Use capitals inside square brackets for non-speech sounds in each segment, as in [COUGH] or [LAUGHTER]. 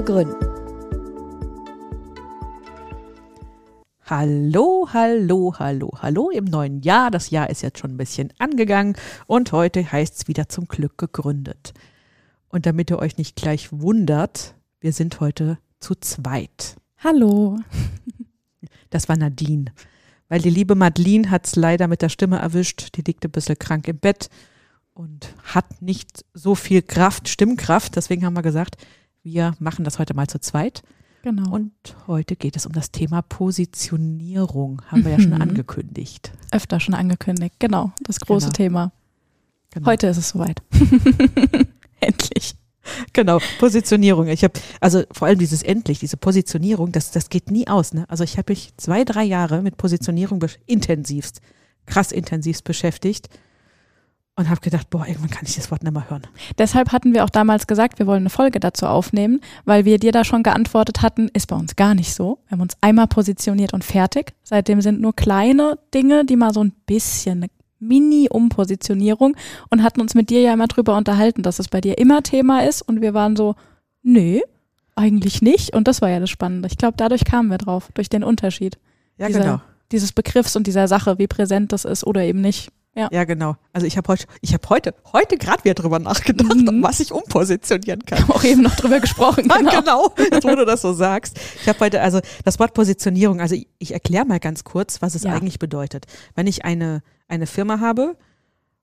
zu gründen. Hallo, hallo, hallo, hallo im neuen Jahr. Das Jahr ist jetzt schon ein bisschen angegangen und heute heißt es wieder zum Glück gegründet. Und damit ihr euch nicht gleich wundert, wir sind heute zu zweit. Hallo. [LAUGHS] Das war Nadine. Weil die liebe Madeline hat es leider mit der Stimme erwischt. Die liegt ein bisschen krank im Bett und hat nicht so viel Kraft, Stimmkraft. Deswegen haben wir gesagt, wir machen das heute mal zu zweit. Genau. Und heute geht es um das Thema Positionierung. Haben wir ja schon Mhm. angekündigt. Öfter schon angekündigt. Genau, das große Genau. Thema. Genau. Heute ist es soweit. [LAUGHS] Endlich. Genau, Positionierung. Ich habe, also vor allem dieses endlich, diese Positionierung, das, das geht nie aus. Ne? Also ich habe mich zwei, drei Jahre mit Positionierung intensivst, krass intensivst beschäftigt und habe gedacht, boah, irgendwann kann ich das Wort nicht mehr hören. Deshalb hatten wir auch damals gesagt, wir wollen eine Folge dazu aufnehmen, weil wir dir da schon geantwortet hatten, ist bei uns gar nicht so. Wir haben uns einmal positioniert und fertig. Seitdem sind nur kleine Dinge, die mal so ein bisschen eine Mini-Umpositionierung und hatten uns mit dir ja immer drüber unterhalten, dass es bei dir immer Thema ist und wir waren so, nö, eigentlich nicht. Und das war ja das Spannende. Ich glaube, dadurch kamen wir drauf, durch den Unterschied Ja, Dieser- genau. dieses Begriffs und dieser Sache, wie präsent das ist oder eben nicht. Ja, genau. Also ich habe heute, ich habe heute, heute gerade wieder drüber nachgedacht, Mhm. was ich umpositionieren kann. Wir haben auch eben noch drüber gesprochen. [LAUGHS] Genau. genau, jetzt wo du das so sagst. Ich habe heute, also das Wort Positionierung, also ich, ich erkläre mal ganz kurz, was es Ja. eigentlich bedeutet. Wenn ich eine, eine Firma habe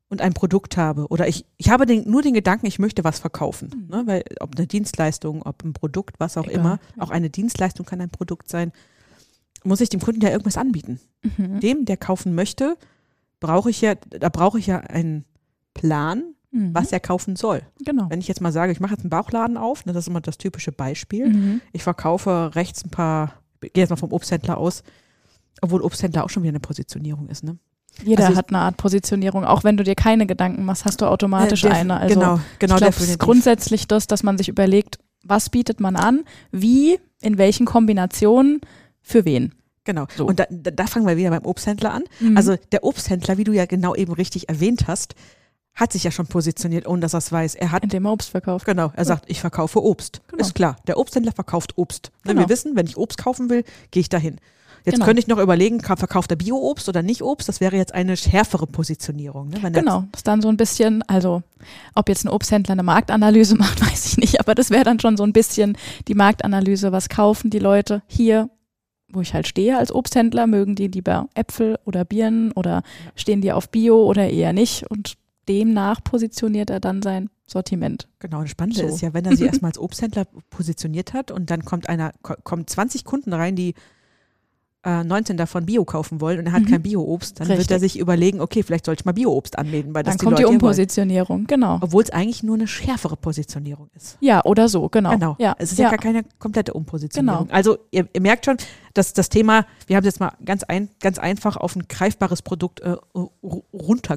und ein Produkt habe oder ich, ich habe den, nur den Gedanken, ich möchte was verkaufen, ne? weil ob eine Dienstleistung, ob ein Produkt, was auch Egal, immer, ja. auch eine Dienstleistung kann ein Produkt sein, muss ich dem Kunden ja irgendwas anbieten. Mhm. Dem, der kaufen möchte, brauche ich ja, da brauche ich ja einen Plan, Mhm. was er kaufen soll. Genau. Wenn ich jetzt mal sage, ich mache jetzt einen Bauchladen auf, ne, das ist immer das typische Beispiel. Mhm. Ich verkaufe rechts ein paar, ich gehe jetzt mal vom Obsthändler aus, obwohl Obsthändler auch schon wieder eine Positionierung ist, ne? Jeder Also hat eine Art Positionierung. Auch wenn du dir keine Gedanken machst, hast du automatisch Äh, eine. Also genau, genau. ich glaube, es ist grundsätzlich das, dass man sich überlegt, was bietet man an, wie, in welchen Kombinationen, für wen. Genau. So. Und da, da, fangen wir wieder beim Obsthändler an. Mhm. Also der Obsthändler, wie du ja genau eben richtig erwähnt hast, hat sich ja schon positioniert, ohne dass er es weiß. Er hat indem er Obst verkauft. Genau, er sagt, ich verkaufe Obst. Genau. Ist klar, der Obsthändler verkauft Obst. Genau. Wir wissen, wenn ich Obst kaufen will, gehe ich dahin. Jetzt Genau. könnte ich noch überlegen, ka- verkauft er Bio-Obst oder nicht Obst? Das wäre jetzt eine schärfere Positionierung. Ne? Genau, das ist dann so ein bisschen, also ob jetzt ein Obsthändler eine Marktanalyse [LAUGHS] macht, weiß ich nicht, aber das wäre dann schon so ein bisschen die Marktanalyse, was kaufen die Leute hier, wo ich halt stehe als Obsthändler, mögen die lieber Äpfel oder Birnen oder stehen die auf Bio oder eher nicht und demnach positioniert er dann sein Sortiment. Genau, das Spannende So. ist ja, wenn er sie [LAUGHS] erstmal als Obsthändler positioniert hat und dann kommt einer, ko- kommen 20 Kunden rein, die äh, 19 davon Bio kaufen wollen und er hat Mhm. kein Bio-Obst, dann wird Richtig. er sich überlegen, okay, vielleicht sollte ich mal Bio-Obst anmelden, weil das Dann die kommt Leute die hier wollen. Umpositionierung, genau. Obwohl es eigentlich nur eine schärfere Positionierung ist. Ja, oder so, genau. Genau. Ja, Es ist ja, ja. gar keine komplette Umpositionierung. Genau. Also ihr, ihr merkt schon, dass das Thema, wir haben es jetzt mal ganz, ein, ganz einfach auf ein greifbares Produkt äh, ru-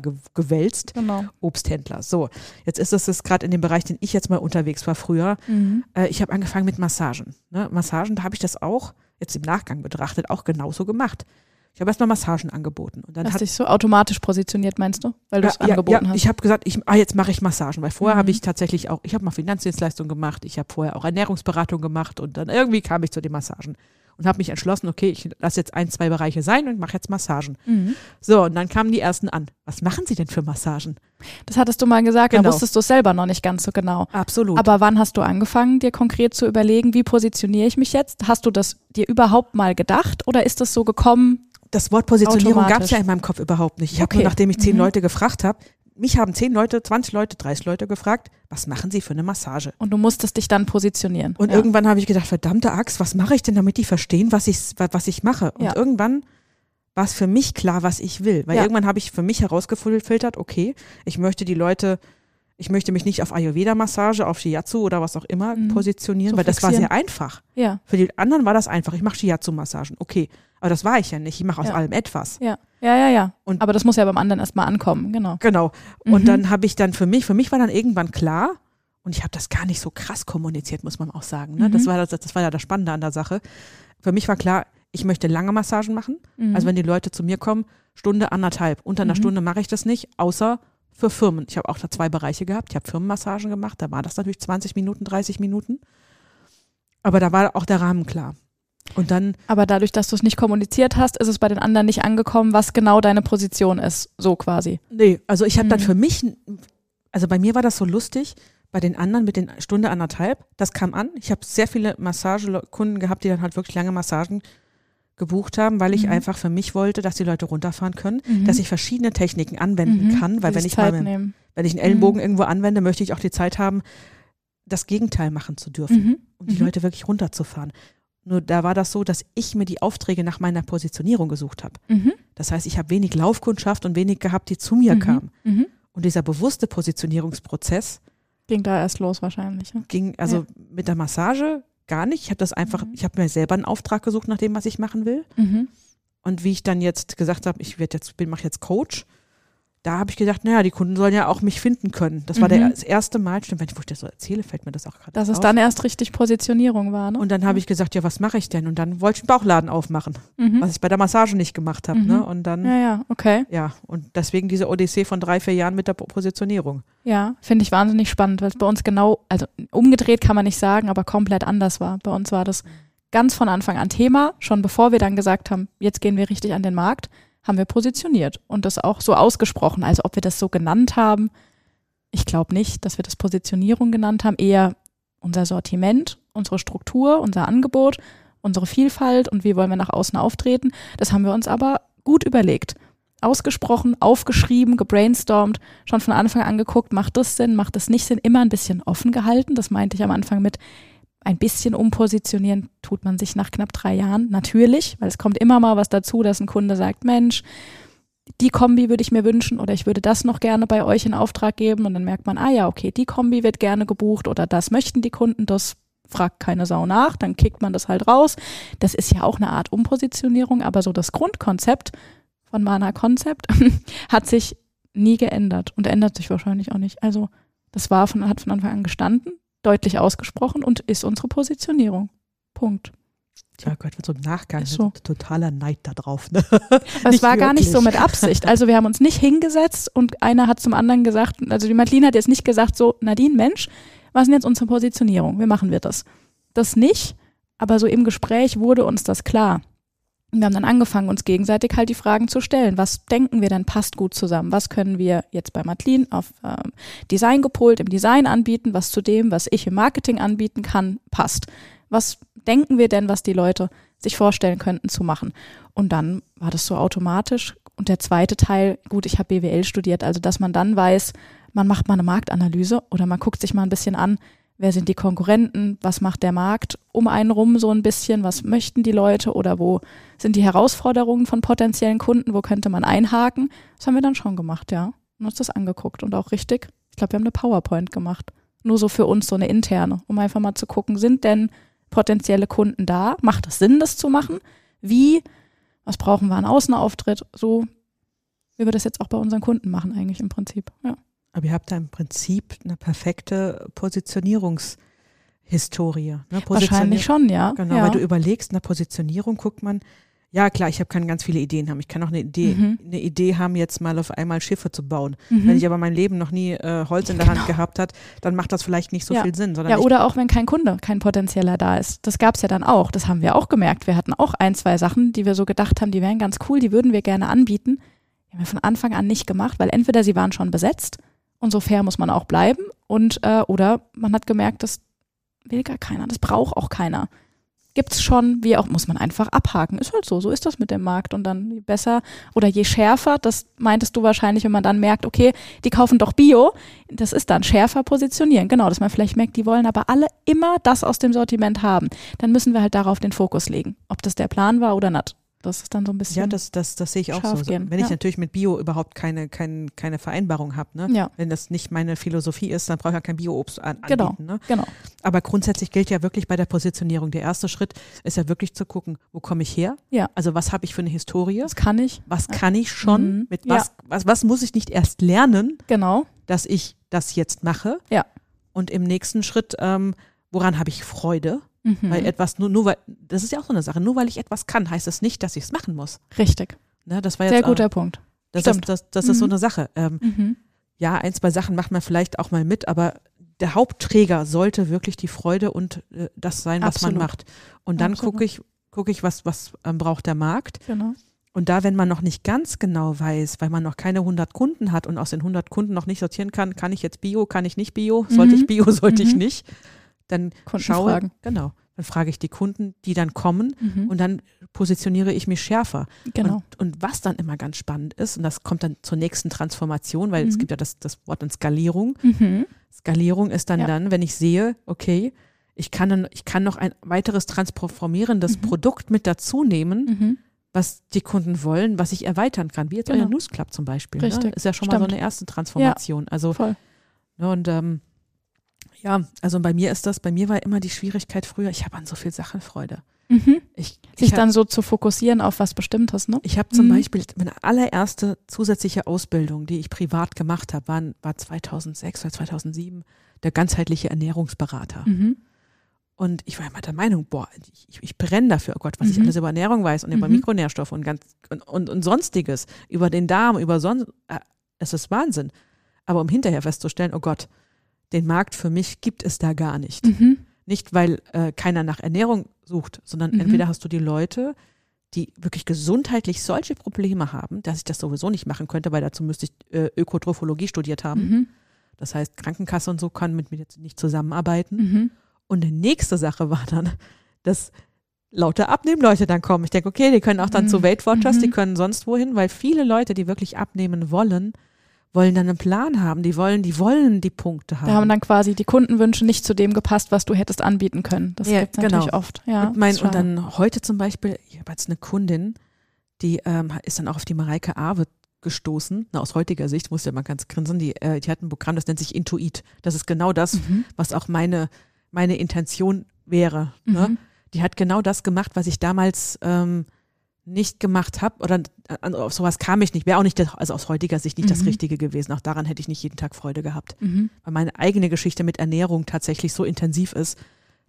runtergewälzt. genau. Obsthändler. So, jetzt ist es das gerade in dem Bereich, den ich jetzt mal unterwegs war früher. Mhm. Äh, ich habe angefangen mit Massagen. Ne? Massagen, da habe ich das auch jetzt im Nachgang betrachtet auch genauso gemacht. Ich habe erstmal Massagen angeboten und dann Hast hat dich so automatisch positioniert, meinst du? Weil du es ja, ja, angeboten ja, hast. ich habe gesagt, ich, ah, jetzt mache ich Massagen, weil vorher Mhm. habe ich tatsächlich auch, ich habe mal Finanzdienstleistungen gemacht, ich habe vorher auch Ernährungsberatung gemacht und dann irgendwie kam ich zu den Massagen und habe mich entschlossen, okay, ich lasse jetzt ein, zwei Bereiche sein und mache jetzt Massagen. Mhm. So, und dann kamen die ersten an. Was machen Sie denn für Massagen? Das hattest du mal gesagt, Genau. da wusstest du es selber noch nicht ganz so genau. Absolut. Aber wann hast du angefangen, dir konkret zu überlegen, wie positioniere ich mich jetzt? Hast du das dir überhaupt mal gedacht oder ist das so gekommen? das Wort Positionierung gab es ja in meinem Kopf überhaupt nicht. Ich habe Okay. nur, nachdem ich zehn Mhm. Leute gefragt habe, mich haben zehn Leute, 20 Leute, 30 Leute gefragt, was machen Sie für eine Massage? Und du musstest dich dann positionieren. Und ja. irgendwann habe ich gedacht, verdammte Axt, was mache ich denn, damit die verstehen, was ich, was ich mache? Und Ja. irgendwann war es für mich klar, was ich will. Weil Ja. irgendwann habe ich für mich herausgefiltert, okay, ich möchte die Leute ich möchte mich nicht auf Ayurveda-Massage, auf Shiatsu oder was auch immer Mhm. positionieren, So weil das war fixieren. sehr einfach. Ja, Für die anderen war das einfach. Ich mache Shiatsu-Massagen, okay. Aber das war ich ja nicht. Ich mache aus Ja. allem etwas. ja, ja, ja, ja. Und- Aber das muss ja beim anderen erstmal ankommen, genau. Genau. Und Mhm. dann habe ich dann für mich, für mich war dann irgendwann klar, und ich habe das gar nicht so krass kommuniziert, muss man auch sagen. Ne? Das, Mhm. war das, das war ja das Spannende an der Sache. Für mich war klar, ich möchte lange Massagen machen. Mhm. Also wenn die Leute zu mir kommen, Stunde, anderthalb. Unter einer Mhm. Stunde mache ich das nicht, außer für Firmen. Ich habe auch da zwei Bereiche gehabt. Ich habe Firmenmassagen gemacht, da war das natürlich 20 Minuten, 30 Minuten. Aber da war auch der Rahmen klar. Und dann, Aber dadurch, dass du es nicht kommuniziert hast, ist es bei den anderen nicht angekommen, was genau deine Position ist, so quasi. nee, also ich habe dann Mhm. für mich, also bei mir war das so lustig, bei den anderen mit den Stunde anderthalb, das kam an. Ich habe sehr viele Massagekunden gehabt, die dann halt wirklich lange Massagen gebucht haben, weil ich Mhm. einfach für mich wollte, dass die Leute runterfahren können, Mhm. dass ich verschiedene Techniken anwenden Mhm. kann, weil wenn ich mal wenn ich einen Ellenbogen irgendwo anwende, möchte ich auch die Zeit haben, das Gegenteil machen zu dürfen, Mhm. um die Mhm. Leute wirklich runterzufahren. Nur da war das so, dass ich mir die Aufträge nach meiner Positionierung gesucht habe. Mhm. Das heißt, ich habe wenig Laufkundschaft und wenig gehabt, die zu mir Mhm. Mhm. Und dieser bewusste Positionierungsprozess Ging da erst los wahrscheinlich. Ja. ging also mit der Massage gar nicht. Ich habe das einfach, Mhm. ich habe mir selber einen Auftrag gesucht nach dem, was ich machen will. Mhm. Und wie ich dann jetzt gesagt habe, ich werde jetzt bin mache jetzt Coach, da habe ich gedacht, naja, die Kunden sollen ja auch mich finden können. Das war Mhm. der, das erste Mal, stimmt, wenn ich, wo ich das so erzähle, fällt mir das auch gerade Dass es auf. dann erst richtig Positionierung war, ne? Und dann habe ich gesagt, ja, was mache ich denn? Und dann wollte ich einen Bauchladen aufmachen, mhm. was ich bei der Massage nicht gemacht habe. Mhm. Ne? Und dann, ja. Ja, ja, okay. und deswegen diese Odyssee von drei, vier Jahren mit der Positionierung. Ja, finde ich wahnsinnig spannend, weil es bei uns genau, also umgedreht kann man nicht sagen, aber komplett anders war. Bei uns war das ganz von Anfang an Thema. Schon bevor wir dann gesagt haben, jetzt gehen wir richtig an den Markt, haben wir positioniert und das auch so ausgesprochen. Also ob wir das so genannt haben, ich glaube nicht, dass wir das Positionierung genannt haben, eher unser Sortiment, unsere Struktur, unser Angebot, unsere Vielfalt und wie wollen wir nach außen auftreten. Das haben wir uns aber gut überlegt. Ausgesprochen, aufgeschrieben, gebrainstormt, schon von Anfang an geguckt, macht das Sinn, macht das nicht Sinn, immer ein bisschen offen gehalten. Das meinte ich am Anfang mit ein bisschen umpositionieren tut man sich nach knapp drei Jahren. Natürlich, weil es kommt immer mal was dazu, dass ein Kunde sagt, Mensch, die Kombi würde ich mir wünschen oder ich würde das noch gerne bei euch in Auftrag geben und dann merkt man, ah ja, okay, die Kombi wird gerne gebucht oder das möchten die Kunden, das fragt keine Sau nach, dann kickt man das halt raus. Das ist ja auch eine Art Umpositionierung, aber so das Grundkonzept von Mana Concept [LAUGHS] hat sich nie geändert und ändert sich wahrscheinlich auch nicht. Also das war von, hat von Anfang an gestanden, deutlich ausgesprochen und ist unsere Positionierung. Punkt. Ja Gott, mit so einem Nachgang, Ist so. totaler Neid da drauf. Ne? Es war gar nicht so mit Absicht. Also wir haben uns nicht hingesetzt und einer hat zum anderen gesagt, also die Madeline hat jetzt nicht gesagt so, Nadine, Mensch, was ist denn jetzt unsere Positionierung? Wie machen wir das? Das nicht, aber so im Gespräch wurde uns das klar. Und wir haben dann angefangen, uns gegenseitig halt die Fragen zu stellen. Was denken wir denn passt gut zusammen? Was können wir jetzt bei Madeline auf ähm, Design gepolt, im Design anbieten, was zu dem, was ich im Marketing anbieten kann, passt? Was denken wir denn, was die Leute sich vorstellen könnten zu machen? Und dann war das so automatisch. Und der zweite Teil, gut, ich habe BWL studiert, also dass man dann weiß, man macht mal eine Marktanalyse oder man guckt sich mal ein bisschen an, wer sind die Konkurrenten, was macht der Markt um einen rum so ein bisschen, was möchten die Leute oder wo sind die Herausforderungen von potenziellen Kunden, wo könnte man einhaken. Das haben wir dann schon gemacht, ja. Und uns das angeguckt und auch richtig. Ich glaube, wir haben eine PowerPoint gemacht. Nur so für uns so eine interne, um einfach mal zu gucken, sind denn potenzielle Kunden da? Macht es Sinn, das zu machen? Wie? Was brauchen wir an Außenauftritt? So, wie wir das jetzt auch bei unseren Kunden machen, eigentlich im Prinzip. Ja. Aber ihr habt da im Prinzip eine perfekte Positionierungshistorie. Ne? Wahrscheinlich schon, ja. Genau, ja. weil du überlegst, in der Positionierung guckt man, ja klar, ich hab, kann ganz viele Ideen haben. Ich kann auch eine Idee, Mhm. eine Idee haben, jetzt mal auf einmal Schiffe zu bauen. Mhm. Wenn ich aber mein Leben noch nie äh, Holz in der Hand Genau. gehabt hat, dann macht das vielleicht nicht so Ja. viel Sinn. Ja, oder auch wenn kein Kunde, kein potenzieller da ist. Das gab's ja dann auch. Das haben wir auch gemerkt. Wir hatten auch ein, zwei Sachen, die wir so gedacht haben, die wären ganz cool, die würden wir gerne anbieten. Die haben wir von Anfang an nicht gemacht, weil entweder sie waren schon besetzt und so fair muss man auch bleiben und äh, oder man hat gemerkt, das will gar keiner, das braucht auch keiner. Gibt's schon, wie auch, muss man einfach abhaken. Ist halt so, so ist das mit dem Markt. Und dann je besser oder je schärfer, das meintest du wahrscheinlich, wenn man dann merkt, okay, die kaufen doch Bio, das ist dann schärfer positionieren. Genau, dass man vielleicht merkt, die wollen aber alle immer das aus dem Sortiment haben. Dann müssen wir halt darauf den Fokus legen, ob das der Plan war oder nicht. Das ist dann so ein bisschen. Ja, das, das, das sehe ich auch so. gehen, Wenn ich ja. natürlich mit Bio überhaupt keine, keine, keine Vereinbarung habe, ne? Ja. wenn das nicht meine Philosophie ist, dann brauche ich ja kein Bio-Obst an, Genau. anbieten. Ne? Genau. Aber grundsätzlich gilt ja wirklich bei der Positionierung. Der erste Schritt ist ja wirklich zu gucken, wo komme ich her? Ja. Also was habe ich für eine Historie? Das kann ich. Was kann ich schon? Mhm. Mit Ja. was, was, was muss ich nicht erst lernen, Genau. dass ich das jetzt mache? Ja. Und im nächsten Schritt, ähm, woran habe ich Freude? Mhm. Weil etwas, nur, nur weil, das ist ja auch so eine Sache, nur weil ich etwas kann, heißt es nicht, dass ich es machen muss. Richtig. Ne, das war jetzt Sehr auch- guter Punkt. Das, Stimmt. ist, das, das ist so Mhm. eine Sache. Ähm, Mhm. ja, ein, zwei Sachen macht man vielleicht auch mal mit, aber der Hauptträger sollte wirklich die Freude und äh, das sein, was Absolut. man macht. Und dann gucke ich, gucke ich, was, was ähm, braucht der Markt. Genau. Und da, wenn man noch nicht ganz genau weiß, weil man noch keine 100 Kunden hat und aus den 100 Kunden noch nicht sortieren kann, kann ich jetzt Bio, kann ich nicht Bio, sollte Mhm. ich Bio, [LAUGHS] sollte ich Mhm. nicht, dann Kunden schaue, fragen. genau, dann frage ich die Kunden, die dann kommen Mhm. und dann positioniere ich mich schärfer. genau. Und, und was dann immer ganz spannend ist, und das kommt dann zur nächsten Transformation, weil es Mhm. gibt ja das, das Wort dann Skalierung. Mhm. Skalierung ist dann Ja. dann, wenn ich sehe, okay, ich kann, dann, ich kann noch ein weiteres transformierendes Mhm. Produkt mit dazu nehmen, Mhm. was die Kunden wollen, was ich erweitern kann, wie jetzt Genau. euer News Club zum Beispiel. Ne? Richtig. Ist ja schon mal so Stimmt. eine erste Transformation. Also, Voll. ne, und ähm, ja, also bei mir ist das, bei mir war immer die Schwierigkeit früher, ich habe an so viel Sachen Freude. Mhm. Ich, Sich ich hab- dann so zu fokussieren auf was Bestimmtes, ne? Ich habe zum Mhm. Beispiel meine allererste zusätzliche Ausbildung, die ich privat gemacht habe, war, war 2006 oder 2007 der ganzheitliche Ernährungsberater. Mhm. Und ich war immer der Meinung, boah, ich, ich, ich brenne dafür, oh Gott, was ich Mhm. alles über Ernährung weiß und über Mhm. Mikronährstoffe und ganz und, und, und sonstiges, über den Darm, über sonst, äh, es ist Wahnsinn. Aber um hinterher festzustellen, oh Gott, den Markt für mich gibt es da gar nicht. Mhm. Nicht, weil äh, keiner nach Ernährung sucht, sondern Mhm. entweder hast du die Leute, die wirklich gesundheitlich solche Probleme haben, dass ich das sowieso nicht machen könnte, weil dazu müsste ich äh, Ökotrophologie studiert haben. Mhm. Das heißt, Krankenkasse und so kann mit mir jetzt nicht zusammenarbeiten. Mhm. Und die nächste Sache war dann, dass lauter Abnehmleute dann kommen. Ich denke, okay, die können auch dann Mhm. zu Weight Watchers, Mhm. die können sonst wohin, weil viele Leute, die wirklich abnehmen wollen, wollen dann einen Plan haben. Die wollen, die wollen die Punkte haben. Da haben dann quasi die Kundenwünsche nicht zu dem gepasst, was du hättest anbieten können. Das Ja, gibt's natürlich genau. oft. Ja, und, mein, und dann heute zum Beispiel, ich habe jetzt eine Kundin, die ähm, ist dann auch auf die Mareike Awe gestoßen, na, aus heutiger Sicht, muss ja mal ganz grinsen, die, äh, die hat ein Programm, das nennt sich Intuit. Das ist genau das, Mhm. was auch meine, meine Intention wäre. Ne? Mhm. Die hat genau das gemacht, was ich damals ähm, nicht gemacht habe oder auf sowas kam ich nicht, wäre auch nicht, das, also aus heutiger Sicht nicht das Mhm. Richtige gewesen. Auch daran hätte ich nicht jeden Tag Freude gehabt. Mhm. Weil meine eigene Geschichte mit Ernährung tatsächlich so intensiv ist,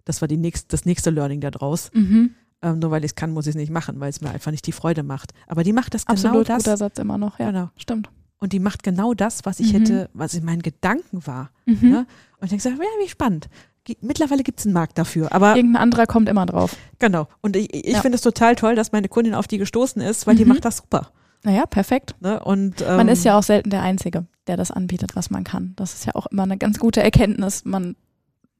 das war die nächst, das nächste Learning da draus. Mhm. Ähm, nur weil ich es kann, muss ich es nicht machen, weil es mir einfach nicht die Freude macht. Aber die macht das Absolut genau das. guter Satz immer noch. Ja, Genau. stimmt. Und die macht genau das, was ich Mhm. hätte, was in meinen Gedanken war. Mhm. Ja? Und ich denke, ja, wie spannend. Mittlerweile gibt es einen Markt dafür. Aber Irgendein anderer kommt immer drauf. genau. Und ich, ich Ja. finde es total toll, dass meine Kundin auf die gestoßen ist, weil die Mhm. macht das super. Naja, perfekt. Ne? Und, ähm, Man ist ja auch selten der Einzige, der das anbietet, was man kann. Das ist ja auch immer eine ganz gute Erkenntnis. Man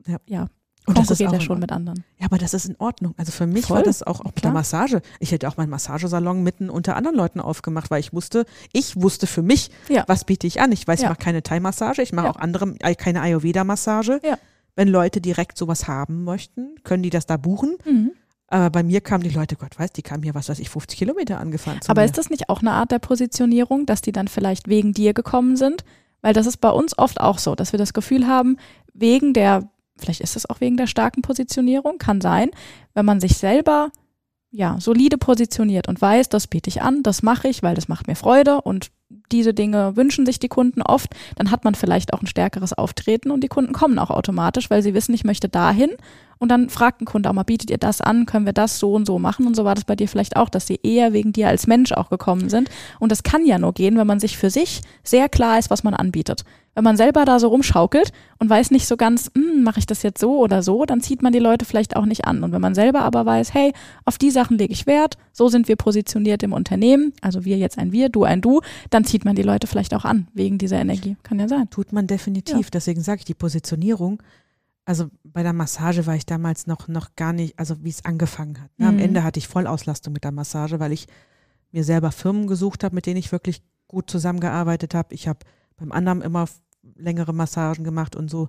Ja. ja, und das ist auch ja schon mit anderen. Ja, aber das ist in Ordnung. Also für mich Voll. war das auch, mit der. Massage. Ich hätte auch meinen Massagesalon mitten unter anderen Leuten aufgemacht, weil ich wusste, ich wusste für mich, Ja. was biete ich an. Ich weiß, Ja. ich mache keine Thai-Massage, ich mache Ja. auch andere, äh, keine Ayurveda-Massage. Ja. Wenn Leute direkt sowas haben möchten, können die das da buchen. Mhm. Aber bei mir kamen die Leute, Gott weiß, die kamen hier, was weiß ich, 50 Kilometer angefahren. zu Aber mir. ist das nicht auch eine Art der Positionierung, dass die dann vielleicht wegen dir gekommen sind? Weil das ist bei uns oft auch so, dass wir das Gefühl haben, wegen der, vielleicht ist es auch wegen der starken Positionierung, kann sein, wenn man sich selber ja solide positioniert und weiß, das biete ich an, das mache ich, weil das macht mir Freude und diese Dinge wünschen sich die Kunden oft, dann hat man vielleicht auch ein stärkeres Auftreten und die Kunden kommen auch automatisch, weil sie wissen, ich möchte dahin. Und dann fragt ein Kunde auch mal, bietet ihr das an, können wir das so und so machen? Und so war das bei dir vielleicht auch, dass sie eher wegen dir als Mensch auch gekommen sind. Und das kann ja nur gehen, wenn man sich für sich sehr klar ist, was man anbietet. Wenn man selber da so rumschaukelt und weiß nicht so ganz, hm, mache ich das jetzt so oder so, dann zieht man die Leute vielleicht auch nicht an. Und wenn man selber aber weiß, hey, auf die Sachen lege ich Wert, so sind wir positioniert im Unternehmen, also wir jetzt ein Wir, du ein Du, dann zieht man die Leute vielleicht auch an, wegen dieser Energie. Kann ja sein. Tut man definitiv. Deswegen sage ich, die Positionierung, also bei der Massage war ich damals noch, noch gar nicht, also wie es angefangen hat. Ne? Am Mhm. Ende hatte ich Vollauslastung mit der Massage, weil ich mir selber Firmen gesucht habe, mit denen ich wirklich gut zusammengearbeitet habe. Ich habe beim anderen immer längere Massagen gemacht und so.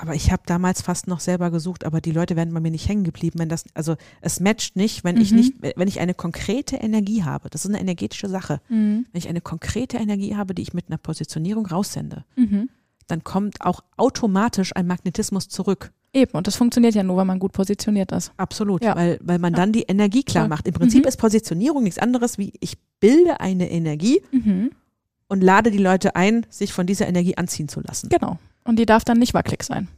aber ich habe damals fast noch selber gesucht, aber die Leute werden bei mir nicht hängen geblieben, wenn das, also es matcht nicht, wenn ich Mhm. nicht, wenn ich eine konkrete Energie habe. Das ist eine energetische Sache. Mhm. Wenn ich eine konkrete Energie habe, die ich mit einer Positionierung raussende, Mhm. dann kommt auch automatisch ein Magnetismus zurück. Eben, und das funktioniert ja nur, wenn man gut positioniert ist. Absolut, Ja. weil, weil man dann die Energie klar macht. Im Prinzip Mhm. ist Positionierung nichts anderes wie ich bilde eine Energie Mhm. Und lade die Leute ein, sich von dieser Energie anziehen zu lassen. Genau. Und die darf dann nicht wackelig sein.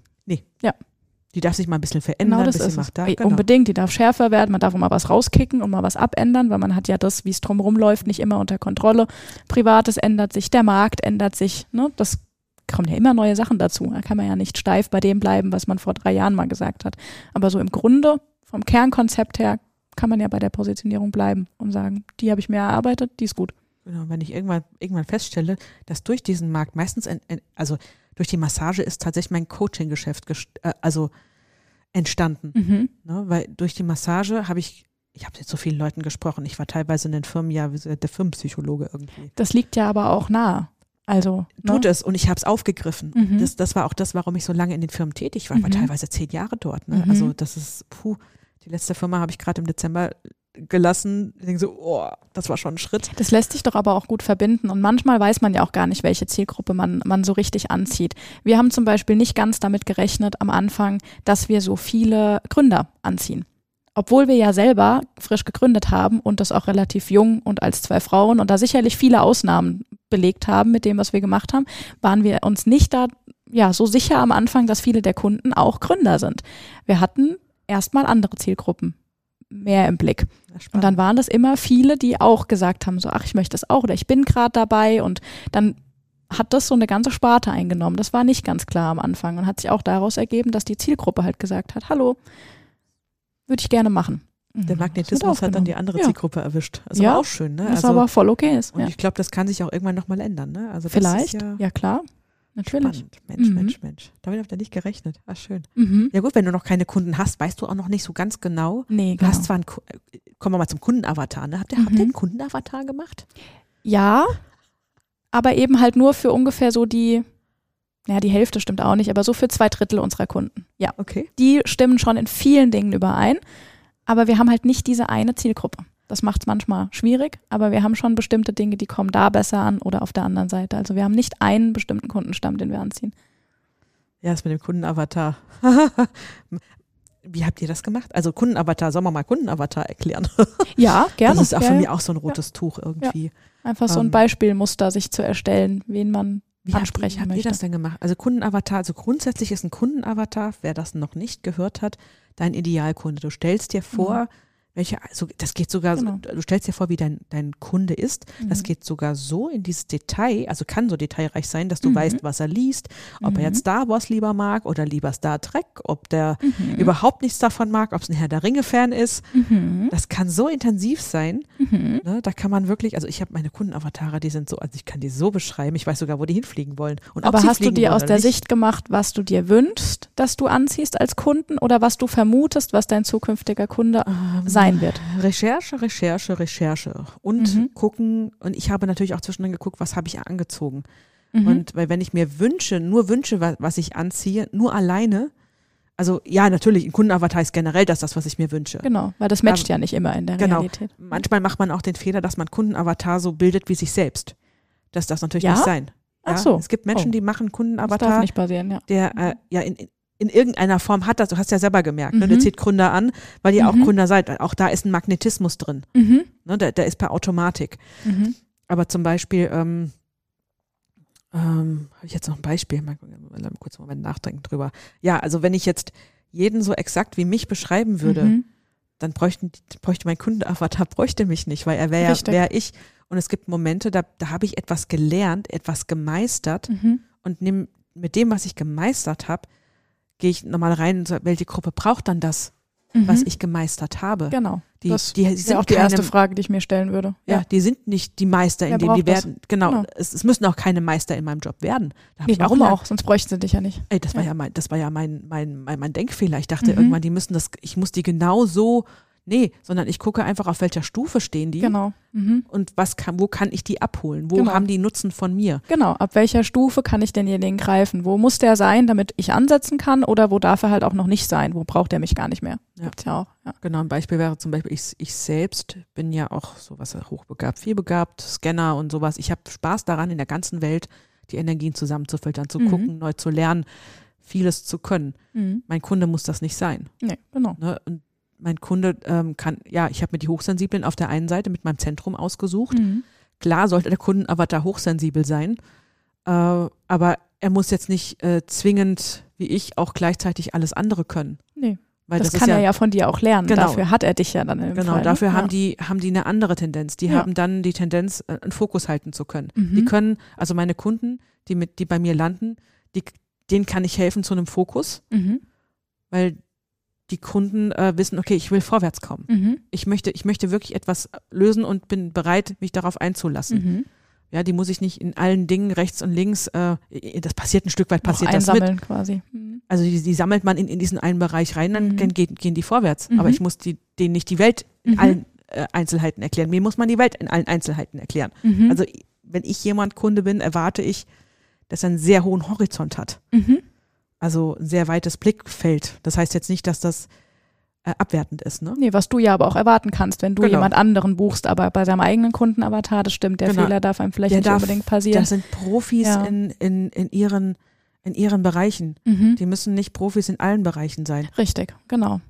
Die darf sich mal ein bisschen verändern, Genau ein das bisschen ist da. Genau. Unbedingt, die darf schärfer werden, man darf auch mal was rauskicken und mal was abändern, weil man hat ja das, wie es drumherum läuft, nicht immer unter Kontrolle. Privates ändert sich, der Markt ändert sich, ne? Das kommen ja immer neue Sachen dazu. Da kann man ja nicht steif bei dem bleiben, was man vor drei Jahren mal gesagt hat. Aber so im Grunde, vom Kernkonzept her, kann man ja bei der Positionierung bleiben und sagen, die habe ich mir erarbeitet, die ist gut. Genau, wenn ich irgendwann, irgendwann feststelle, dass durch diesen Markt meistens, en, en, also durch die Massage ist tatsächlich mein Coaching-Geschäft äh, also entstanden. Mhm. Ne? Weil durch die Massage habe ich, ich habe mit so vielen Leuten gesprochen. Ich war teilweise in den Firmen ja der Firmenpsychologe irgendwie. Das liegt ja aber auch nah. Also, ne? Tut es und ich habe es aufgegriffen. Mhm. Das, das war auch das, warum ich so lange in den Firmen tätig war. Ich war Mhm. teilweise zehn Jahre dort. Ne? Mhm. Also das ist, puh, die letzte Firma habe ich gerade im Dezember gelassen. Ich denke so, oh, das war schon ein Schritt. Das lässt sich doch aber auch gut verbinden und manchmal weiß man ja auch gar nicht, welche Zielgruppe man, man so richtig anzieht. Wir haben zum Beispiel nicht ganz damit gerechnet am Anfang, dass wir so viele Gründer anziehen. Obwohl wir ja selber frisch gegründet haben und das auch relativ jung und als zwei Frauen und da sicherlich viele Ausnahmen belegt haben mit dem, was wir gemacht haben, waren wir uns nicht da ja so sicher am Anfang, dass viele der Kunden auch Gründer sind. Wir hatten erstmal andere Zielgruppen mehr im Blick. Und dann waren das immer viele, die auch gesagt haben, so, ach, ich möchte das auch oder ich bin gerade dabei und dann hat das so eine ganze Sparte eingenommen. Das war nicht ganz klar am Anfang und hat sich auch daraus ergeben, dass die Zielgruppe halt gesagt hat, hallo, würde ich gerne machen. der Mhm, das Magnetismus hat dann die andere Ja. Zielgruppe erwischt. Also Ja, auch schön, ne? Was Also, aber voll okay ist. und Ja. ich glaube, das kann sich auch irgendwann nochmal ändern, ne? Also das Vielleicht, ja, ja, klar, natürlich. spannend. Mensch, Mhm. Mensch, Mensch. Damit habe ich da nicht gerechnet. Ah, schön. Mhm. Ja gut, wenn du noch keine Kunden hast, weißt du auch noch nicht so ganz genau. Nee, Du genau. hast zwar einen, kommen wir mal zum Kundenavatar, ne? Habt ihr, habt ihr Mhm. einen Kundenavatar gemacht? Ja, aber eben halt nur für ungefähr so die, ja, die Hälfte stimmt auch nicht, aber so für zwei Drittel unserer Kunden. Ja. Okay. die stimmen schon in vielen Dingen überein, aber wir haben halt nicht diese eine Zielgruppe. Das macht es manchmal schwierig, aber wir haben schon bestimmte Dinge, die kommen da besser an oder auf der anderen Seite. Also wir haben nicht einen bestimmten Kundenstamm, den wir anziehen. Ja, das mit dem Kundenavatar. [LAUGHS] Wie habt ihr das gemacht? Also Kundenavatar, sollen wir mal Kundenavatar erklären? [LAUGHS] Ja, gerne. Das ist auch ja, für ja. mich auch so ein rotes Tuch irgendwie. Einfach so ein ähm, Beispielmuster sich zu erstellen, wen man Wie habt, ansprechen wie habt ihr möchte. das denn gemacht? Also Kundenavatar, also grundsätzlich ist ein Kundenavatar, wer das noch nicht gehört hat, dein Idealkunde. Du stellst dir vor, welche, also das geht sogar, so- Genau. du stellst dir vor, wie dein, dein Kunde ist. Das Mhm. geht sogar so in dieses Detail, also kann so detailreich sein, dass du Mhm. weißt, was er liest, ob er Mhm. jetzt Star Wars lieber mag oder lieber Star Trek, ob der Mhm. überhaupt nichts davon mag, ob es ein Herr der Ringe-Fan ist. Mhm. Das kann so intensiv sein. Mhm. Ne? Da kann man wirklich, also ich habe meine Kundenavatare, die sind so, also ich kann die so beschreiben, ich weiß sogar, wo die hinfliegen wollen. Und Aber hast du dir aus der nicht. Sicht gemacht, was du dir wünschst, dass du anziehst als Kunden oder was du vermutest, was dein zukünftiger Kunde Ähm, sein wird? Recherche, Recherche, Recherche und Mhm. gucken. Und ich habe natürlich auch zwischendrin geguckt, was habe ich angezogen. Mhm. Und weil wenn ich mir wünsche, nur wünsche, was, was ich anziehe, nur alleine, also ja, natürlich, ein Kundenavatar ist generell das, das, was ich mir wünsche. Genau, weil das matcht Aber- ja nicht immer in der genau. Realität. Manchmal macht man auch den Fehler, dass man Kundenavatar so bildet wie sich selbst. Das darf natürlich Ja? nicht sein. Ach Ja? so. Es gibt Menschen, Oh. die machen Das darf Kundenavatar, nicht passieren, ja. der äh, ja in, in, in irgendeiner Form hat das, du hast ja selber gemerkt, ne? Mhm. du zieht Gründer an, weil ihr auch Mhm. Gründer seid. Auch da ist ein Magnetismus drin. Mhm. Ne? Der, der ist per Automatik. Mhm. Aber zum Beispiel, ähm, ähm, habe ich jetzt noch ein Beispiel? Mal, mal kurz einen Moment nachdenken drüber. Ja, also wenn ich jetzt jeden so exakt wie mich beschreiben würde, Mhm. dann bräuchten, bräuchte mein Kundenavatar [LAUGHS] bräuchte mich nicht, weil er wäre ja wär ich. Und es gibt Momente, da, da habe ich etwas gelernt, etwas gemeistert Mhm. und nimm, mit dem, was ich gemeistert habe, gehe ich nochmal rein und sage, welche Gruppe braucht dann das, was Mhm. ich gemeistert habe? Genau. Die, das die, die ist sind ja auch die keine, erste Frage, die ich mir stellen würde. ja, die sind nicht die Meister in Wer dem, die das? werden, genau, Genau. Es, es müssen auch keine Meister in meinem Job werden. Nee, warum gelernt, auch? Sonst bräuchten sie dich ja nicht. Ey, das war Ja. ja mein, das war ja mein, mein, mein, mein Denkfehler. Ich dachte Mhm. irgendwann, die müssen das, ich muss die genau so Nee, sondern ich gucke einfach, auf welcher Stufe stehen die Genau. Mhm. und was kann, wo kann ich die abholen? Wo Genau. haben die Nutzen von mir? Genau, ab welcher Stufe kann ich denjenigen greifen? Wo muss der sein, damit ich ansetzen kann oder wo darf er halt auch noch nicht sein? Wo braucht er mich gar nicht mehr? Ja. Gibt's ja auch. Ja. Genau, ein Beispiel wäre zum Beispiel, ich, ich selbst bin ja auch sowas hochbegabt, vielbegabt, Scanner und sowas. Ich habe Spaß daran, in der ganzen Welt die Energien zusammenzufiltern, zu Mhm. gucken, neu zu lernen, vieles zu können. Mhm. Mein Kunde muss das nicht sein. Nee, genau. Ne? Und mein Kunde ähm, kann, ja, ich habe mir die Hochsensiblen auf der einen Seite mit meinem Zentrum ausgesucht. Mhm. Klar sollte der Kundenavatar hochsensibel sein, äh, aber er muss jetzt nicht äh, zwingend, wie ich, auch gleichzeitig alles andere können. Nee, Weil das, das, kann ist er ja von dir auch lernen. Genau. Dafür hat er dich ja dann im Genau, Fall, ne? dafür ja. haben die haben die eine andere Tendenz. Die Ja. haben dann die Tendenz, äh, einen Fokus halten zu können. Mhm. Die können, also meine Kunden, die mit, die bei mir landen, die, denen kann ich helfen zu einem Fokus, Mhm. weil die Kunden äh, wissen, okay, ich will vorwärts kommen. Mhm. Ich möchte, ich möchte wirklich etwas lösen und bin bereit, mich darauf einzulassen. Mhm. Ja, die muss ich nicht in allen Dingen rechts und links, äh, das passiert ein Stück weit, passiert das mit. quasi. Mhm. Also die, die sammelt man in, in diesen einen Bereich rein, dann Mhm. gehen, gehen die vorwärts. Mhm. Aber ich muss die, denen nicht die Welt in Mhm. allen äh, Einzelheiten erklären. Mir muss man die Welt in allen Einzelheiten erklären. Also wenn ich jemand Kunde bin, erwarte ich, dass er einen sehr hohen Horizont hat. mhm. Also ein sehr weites Blickfeld. Das heißt jetzt nicht, dass das äh, abwertend ist. Ne? Nee, was du ja aber auch erwarten kannst, wenn du Genau. jemand anderen buchst, aber bei seinem eigenen Kundenavatar, das stimmt, der Genau. Fehler darf einem vielleicht Der nicht darf- unbedingt passieren. Das sind Profis Ja. in, in, in, ihren, in ihren Bereichen. Mhm. Die müssen nicht Profis in allen Bereichen sein. Richtig, genau.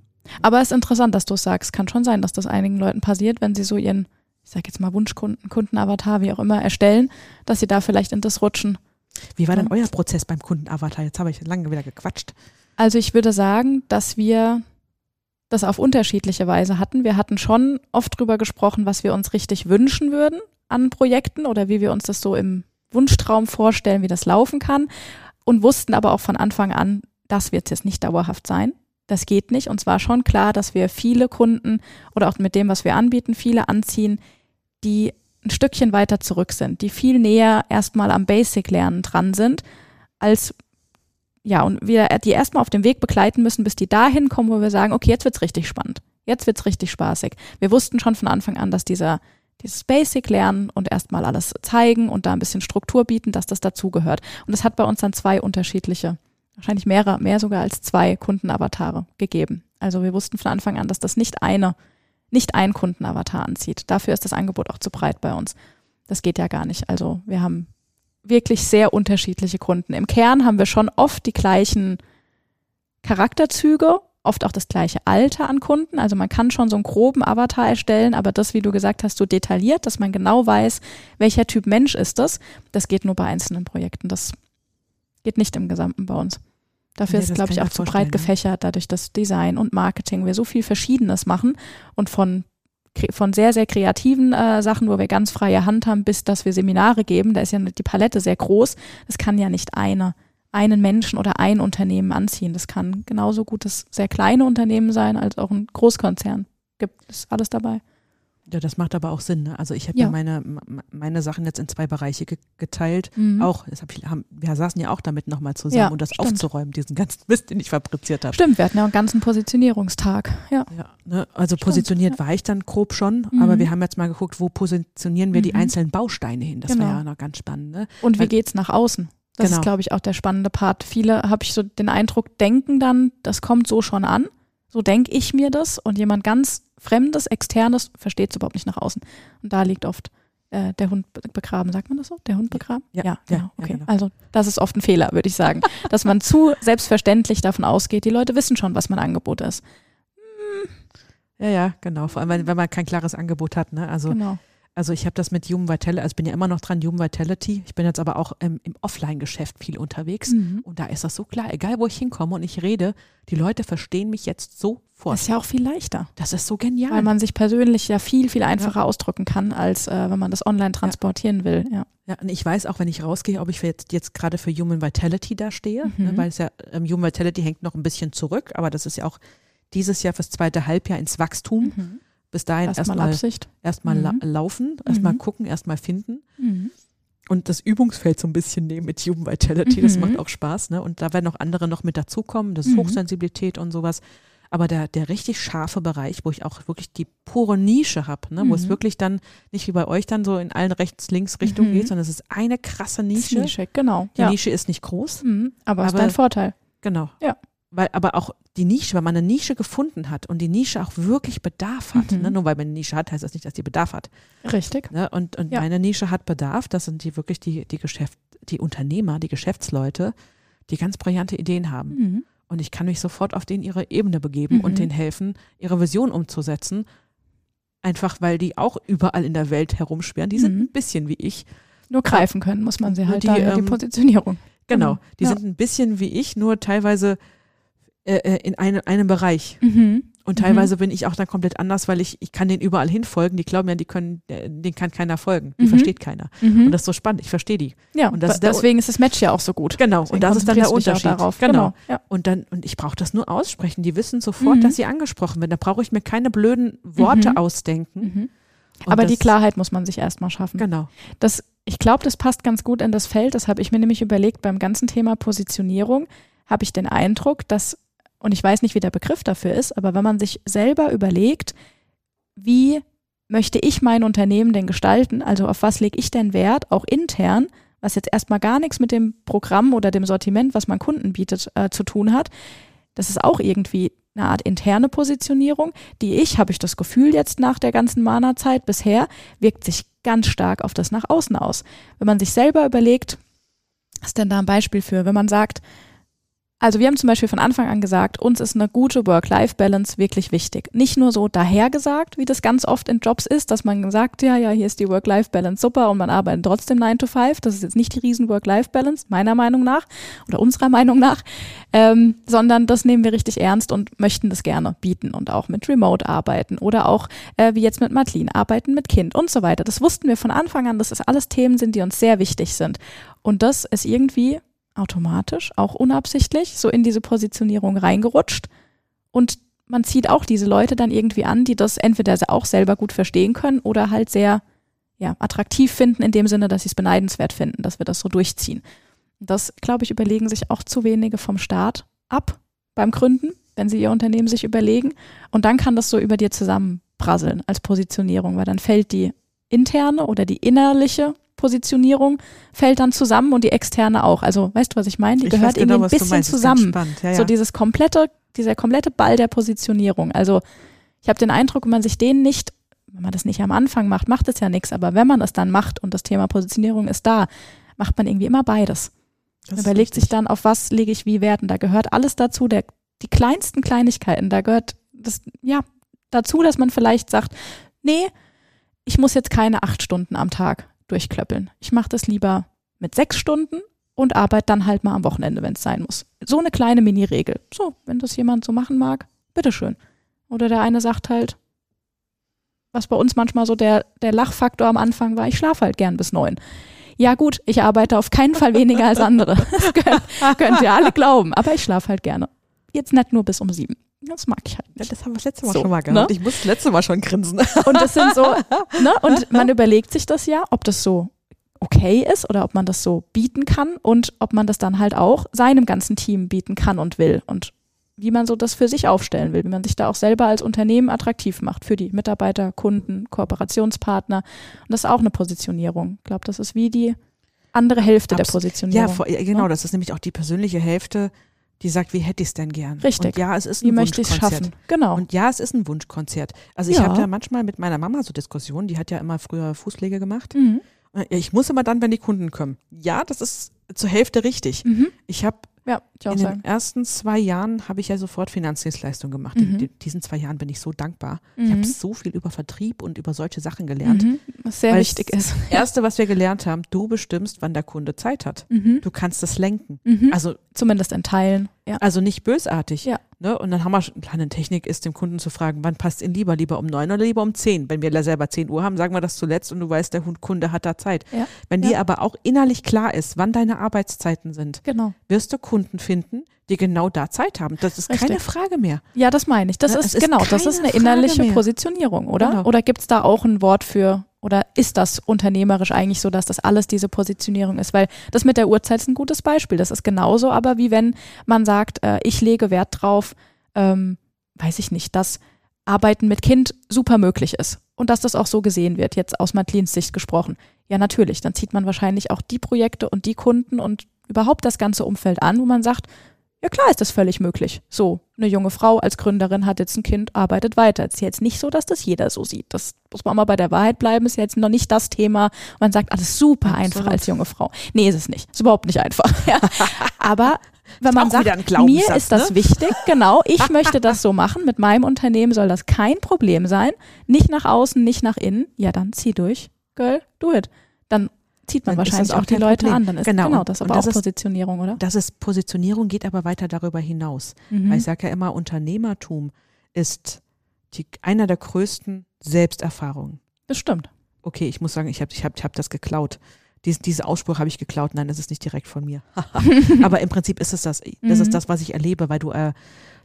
Aber es ist interessant, dass du es sagst. Kann schon sein, dass das einigen Leuten passiert, wenn sie so ihren, ich sag jetzt mal Wunschkunden, Kundenavatar, wie auch immer, erstellen, dass sie da vielleicht in das rutschen. Wie war denn euer Prozess beim Kundenavatar? Jetzt habe ich lange wieder gequatscht. Also ich würde sagen, dass wir das auf unterschiedliche Weise hatten. Wir hatten schon oft drüber gesprochen, was wir uns richtig wünschen würden an Projekten oder wie wir uns das so im Wunschtraum vorstellen, wie das laufen kann und wussten aber auch von Anfang an, das wird jetzt nicht dauerhaft sein. Das geht nicht. Und zwar schon klar, dass wir viele Kunden oder auch mit dem, was wir anbieten, viele anziehen, die ein Stückchen weiter zurück sind, die viel näher erstmal am Basic-Lernen dran sind, als ja, und wir die erstmal auf dem Weg begleiten müssen, bis die dahin kommen, wo wir sagen, okay, jetzt wird's richtig spannend. Jetzt wird's richtig spaßig. Wir wussten schon von Anfang an, dass dieser dieses Basic lernen und erstmal alles zeigen und da ein bisschen Struktur bieten, dass das dazugehört. Und es hat bei uns dann zwei unterschiedliche, wahrscheinlich mehrere, mehr sogar als zwei Kundenavatare gegeben. Also wir wussten von Anfang an, dass das nicht eine, nicht ein Kundenavatar anzieht. Dafür ist das Angebot auch zu breit bei uns. Das geht ja gar nicht. Also wir haben wirklich sehr unterschiedliche Kunden. Im Kern haben wir schon oft die gleichen Charakterzüge, oft auch das gleiche Alter an Kunden. Also man kann schon so einen groben Avatar erstellen, aber das, wie du gesagt hast, so detailliert, dass man genau weiß, welcher Typ Mensch ist das, das geht nur bei einzelnen Projekten. Das geht nicht im Gesamten bei uns. Dafür Nee, ist, das glaube ich, auch zu breit gefächert, dadurch, dass Design und Marketing wir so viel Verschiedenes machen und von von sehr, sehr kreativen äh, Sachen, wo wir ganz freie Hand haben, bis dass wir Seminare geben. Da ist ja die Palette sehr groß. Das kann ja nicht eine, einen Menschen oder ein Unternehmen anziehen. Das kann genauso gut das sehr kleine Unternehmen sein, als auch ein Großkonzern. Gibt es alles dabei. Ja, das macht aber auch Sinn. Ne? Also ich habe ja. Ja. meine, meine Sachen jetzt in zwei Bereiche ge geteilt. Mhm. Auch, ich, haben, wir saßen ja auch damit nochmal zusammen, Ja, um das stimmt. aufzuräumen, diesen ganzen Mist, den ich fabriziert habe. Stimmt, wir hatten ja einen ganzen Positionierungstag. Ja. Ja, ne? Also Stimmt, positioniert war ich dann grob schon, Mhm. aber wir haben jetzt mal geguckt, wo positionieren wir die Mhm. einzelnen Bausteine hin. Das Genau. war ja noch ganz spannend. Ne? Und wie Weil- geht's nach außen? Das Genau. ist, glaube ich, auch der spannende Part. Viele habe ich so den Eindruck, denken dann, das kommt so schon an. So denke ich mir das. Und jemand ganz Fremdes, Externes versteht es überhaupt nicht nach außen. Und da liegt oft äh, der Hund be- begraben. Sagt man das so? Der Hund begraben? Ja, ja, ja, genau. ja, Okay. genau. Also das ist oft ein Fehler, würde ich sagen. [LAUGHS] Dass man zu selbstverständlich davon ausgeht, die Leute wissen schon, was mein Angebot ist. Ja, ja, genau. Vor allem, wenn, wenn man kein klares Angebot hat. Ne? Also, Genau. Also ich habe das mit Human Vitality, also ich bin ja immer noch dran, Human Vitality. Ich bin jetzt aber auch im, im Offline-Geschäft viel unterwegs. Mhm. Und da ist das so klar, egal wo ich hinkomme und ich rede, die Leute verstehen mich jetzt sofort. Das ist ja auch viel leichter. Das ist so genial. Weil man sich persönlich ja viel, viel einfacher ausdrücken kann, als äh, wenn man das online transportieren will. Ja. Ja, und ich weiß auch, wenn ich rausgehe, ob ich jetzt, jetzt gerade für Human Vitality da stehe, Mhm. ne, weil es ja, ähm, Human Vitality hängt noch ein bisschen zurück, aber das ist ja auch dieses Jahr fürs zweite Halbjahr ins Wachstum. Mhm. Bis dahin Erstmal erstmal Absicht. erstmal la Mhm. laufen, erstmal Mhm. gucken, erstmal finden Mhm. und das Übungsfeld so ein bisschen nehmen mit Human Vitality. Das Mhm. macht auch Spaß. Ne? Und da werden auch andere noch mit dazukommen. Das ist Mhm. Hochsensibilität und sowas. Aber der, der richtig scharfe Bereich, wo ich auch wirklich die pure Nische habe, ne, wo es Mhm. wirklich dann nicht wie bei euch dann so in allen rechts, links Richtungen Mhm. geht, sondern es ist eine krasse Nische. Nische, genau. Die ja. Nische ist nicht groß, Mhm. Aber, ist Aber- dein Vorteil. genau. Ja. Weil, aber auch die Nische, wenn man eine Nische gefunden hat und die Nische auch wirklich Bedarf hat, Mhm. ne, nur weil man eine Nische hat, heißt das nicht, dass die Bedarf hat. Richtig. Ne? Und, und Ja. meine Nische hat Bedarf, das sind die wirklich die, die Geschäft, die Unternehmer, die Geschäftsleute, die ganz brillante Ideen haben. Mhm. Und ich kann mich sofort auf denen ihre Ebene begeben Mhm. und denen helfen, ihre Vision umzusetzen. Einfach weil die auch überall in der Welt herumschwirren. Die sind Mhm. ein bisschen wie ich. Nur greifen können muss man sie halt die, daher, die ähm, Positionierung. Genau. Genau, Die ja. sind ein bisschen wie ich, nur teilweise äh, äh, in einem, einem Bereich. Mhm. Und Mhm. teilweise bin ich auch dann komplett anders, weil ich, ich kann denen überall hinfolgen. Die glauben ja, die können, äh, denen kann keiner folgen. Die Mhm. versteht keiner. Mhm. Und das ist so spannend. Ich verstehe die. ja, und das da- ist deswegen ist das Match ja auch so gut. Genau. Deswegen und das ist dann der Unterschied. Darauf. Genau. Ja. Und dann, und ich brauche das nur aussprechen. Die wissen sofort, Mhm. dass sie angesprochen werden. Da brauche ich mir keine blöden Worte Mhm. ausdenken. Mhm. Aber die Klarheit muss man sich erstmal schaffen. Genau. Das, ich glaube, das passt ganz gut in das Feld. Das habe ich mir nämlich überlegt beim ganzen Thema Positionierung. Habe ich den Eindruck, dass, und ich weiß nicht, wie der Begriff dafür ist, aber wenn man sich selber überlegt, wie möchte ich mein Unternehmen denn gestalten, also auf was lege ich denn Wert, auch intern, was jetzt erstmal gar nichts mit dem Programm oder dem Sortiment, was man Kunden bietet, äh, zu tun hat. Das ist auch irgendwie eine Art interne Positionierung, die ich, habe ich das Gefühl jetzt nach der ganzen Mana-Zeit bisher, wirkt sich ganz stark auf das nach außen aus. Wenn man sich selber überlegt, was ist denn da ein Beispiel für, wenn man sagt, also wir haben zum Beispiel von Anfang an gesagt, uns ist eine gute Work-Life-Balance wirklich wichtig. Nicht nur so dahergesagt, wie das ganz oft in Jobs ist, dass man sagt, ja, ja, hier ist die Work-Life-Balance super und man arbeitet trotzdem 9 to 5. Das ist jetzt nicht die riesen Work-Life-Balance, meiner Meinung nach oder unserer [LAUGHS] Meinung nach, ähm, sondern das nehmen wir richtig ernst und möchten das gerne bieten und auch mit Remote arbeiten oder auch äh, wie jetzt mit Madeline arbeiten mit Kind und so weiter. Das wussten wir von Anfang an, dass das alles Themen sind, die uns sehr wichtig sind. Und das ist irgendwie automatisch, auch unabsichtlich, so in diese Positionierung reingerutscht. Und man zieht auch diese Leute dann irgendwie an, die das entweder auch selber gut verstehen können oder halt sehr ja, attraktiv finden, in dem Sinne, dass sie es beneidenswert finden, dass wir das so durchziehen. Das, glaube ich, überlegen sich auch zu wenige vom Staat ab beim Gründen, wenn sie ihr Unternehmen sich überlegen. Und dann kann das so über dir zusammenprasseln als Positionierung, weil dann fällt die interne oder die innerliche Positionierung fällt dann zusammen und die externe auch. Also weißt du, was ich meine? Die Ich gehört genau, irgendwie ein bisschen zusammen. Ja, ja. So dieses komplette, dieser komplette Ball der Positionierung. Also ich habe den Eindruck, wenn man sich den nicht, wenn man das nicht am Anfang macht, macht es ja nichts. Aber wenn man es dann macht und das Thema Positionierung ist da, macht man irgendwie immer beides. Das Überlegt sich dann, auf was lege ich wie Wert. Und da gehört alles dazu, der, die kleinsten Kleinigkeiten. Da gehört das, ja, dazu, dass man vielleicht sagt, nee, ich muss jetzt keine acht Stunden am Tag durchklöppeln. Ich mache das lieber mit sechs Stunden und arbeite dann halt mal am Wochenende, wenn es sein muss. So eine kleine Mini-Regel. So, wenn das jemand so machen mag, bitteschön. Oder der eine sagt halt, was bei uns manchmal so der, der Lachfaktor am Anfang war, ich schlafe halt gern bis neun. Ja gut, ich arbeite auf keinen Fall weniger als andere. [LAUGHS] Das könnt, könnt ihr alle glauben. Aber ich schlafe halt gerne. Jetzt nicht nur bis um sieben. Das mag ich halt nicht. das haben wir das letzte Mal So, schon mal ne? gehabt. Ich muss das letzte Mal schon grinsen. Und das sind so, [LAUGHS] ne? Und man überlegt sich das ja, ob das so okay ist oder ob man das so bieten kann und ob man das dann halt auch seinem ganzen Team bieten kann und will und wie man so das für sich aufstellen will, wie man sich da auch selber als Unternehmen attraktiv macht für die Mitarbeiter, Kunden, Kooperationspartner. Und das ist auch eine Positionierung. Ich glaube, das ist wie die andere Hälfte der Abs- Positionierung. Ja, vor, ja, genau, ne? das ist nämlich auch die persönliche Hälfte, die sagt, wie hätte ich es denn gern? Richtig. Und ja, es ist wie ein möchte ich Wunschkonzert. schaffen? Genau. Und ja, es ist ein Wunschkonzert. Also ich Ja. habe da manchmal mit meiner Mama so Diskussionen, die hat ja immer früher Fußpflege gemacht. mhm. Ja, Ich muss immer dann, wenn die Kunden kommen. Ja, das ist zur Hälfte richtig. Mhm. Ich habe Ja, ich auch in sagen. den ersten zwei Jahren habe ich ja sofort Finanzdienstleistungen gemacht. Mhm. In diesen zwei Jahren bin ich so dankbar. Ich Mhm. habe so viel über Vertrieb und über solche Sachen gelernt. Mhm. Was sehr wichtig ist. [LAUGHS] Erste, was wir gelernt haben, du bestimmst, wann der Kunde Zeit hat. Mhm. Du kannst es lenken. Mhm. Also, Zumindest in Teilen. Ja. also nicht bösartig. Ja. Ne? Und dann haben wir schon, eine kleine Technik ist, dem Kunden zu fragen, wann passt ihn lieber? Lieber um neun oder lieber um zehn? Wenn wir selber zehn Uhr haben, sagen wir das zuletzt und du weißt, der Hund- Kunde hat da Zeit. Ja. Wenn dir Ja. aber auch innerlich klar ist, wann deine Arbeitszeiten sind, Genau. wirst du Kunden finden, die genau da Zeit haben. Das ist keine Richtig. Frage mehr. Ja, das meine ich. Das Ja, ist, ist genau, das ist keine eine innerliche mehr. Positionierung, oder? Genau. Oder gibt es da auch ein Wort für, oder ist das unternehmerisch eigentlich so, dass das alles diese Positionierung ist? Weil das mit der Uhrzeit ist ein gutes Beispiel. Das ist genauso, aber wie wenn man sagt, äh, ich lege Wert drauf, ähm, weiß ich nicht, dass Arbeiten mit Kind super möglich ist und dass das auch so gesehen wird, jetzt aus Madeleines Sicht gesprochen. Ja, natürlich, dann zieht man wahrscheinlich auch die Projekte und die Kunden und überhaupt das ganze Umfeld an, wo man sagt, ja klar ist das völlig möglich. So, eine junge Frau als Gründerin hat jetzt ein Kind, arbeitet weiter. Es ist jetzt nicht so, dass das jeder so sieht. Das muss man mal bei der Wahrheit bleiben, ist jetzt noch nicht das Thema. Man sagt, alles super Absolut. einfach als junge Frau. Nee, ist es nicht. Ist überhaupt nicht einfach. [LAUGHS] Ja. Aber wenn man sagt, mir ist das ne? wichtig, genau, ich [LAUGHS] möchte das so machen, mit meinem Unternehmen soll das kein Problem sein, nicht nach außen, nicht nach innen, ja dann zieh durch, girl, do it. Dann zieht man wahrscheinlich auch die Leute Problem. an. Dann ist genau, genau das aber das auch ist, Positionierung, oder? Das ist Positionierung, geht aber weiter darüber hinaus. Mhm. Weil ich sage ja immer, Unternehmertum ist die, einer der größten Selbsterfahrungen. Das stimmt. Okay, ich muss sagen, ich habe ich hab, ich hab das geklaut. Dies, diese Ausspruch habe ich geklaut. Nein, das ist nicht direkt von mir. [LAUGHS] [LAUGHS] aber im Prinzip ist es das. Das mhm. ist das, was ich erlebe, weil du äh,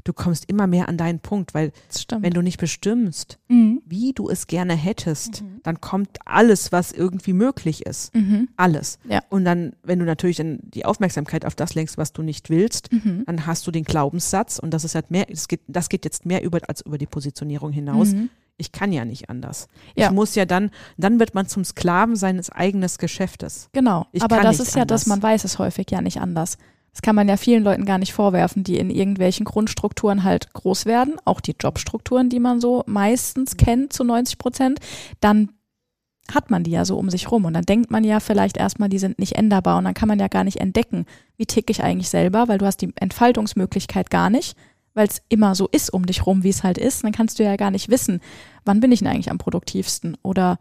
du kommst immer mehr an deinen Punkt, weil wenn du nicht bestimmst, mhm. wie du es gerne hättest, mhm. dann kommt alles, was irgendwie möglich ist. Mhm. Alles. Ja. Und dann, wenn du natürlich dann die Aufmerksamkeit auf das lenkst, was du nicht willst, mhm. dann hast du den Glaubenssatz und das ist halt mehr, das geht, das geht jetzt mehr über als über die Positionierung hinaus. Ich kann ja nicht anders. Ja. Ich muss ja dann, dann wird man zum Sklaven seines eigenen Geschäftes. Genau. Ich aber das ist ja anders. das, man weiß es häufig ja nicht anders. Das kann man ja vielen Leuten gar nicht vorwerfen, die in irgendwelchen Grundstrukturen halt groß werden, auch die Jobstrukturen, die man so meistens kennt zu 90 Prozent, dann hat man die ja so um sich rum und dann denkt man ja vielleicht erstmal, die sind nicht änderbar und dann kann man ja gar nicht entdecken, wie tick ich eigentlich selber, weil du hast die Entfaltungsmöglichkeit gar nicht, weil es immer so ist um dich rum, wie es halt ist. Dann kannst du ja gar nicht wissen, wann bin ich denn eigentlich am produktivsten oder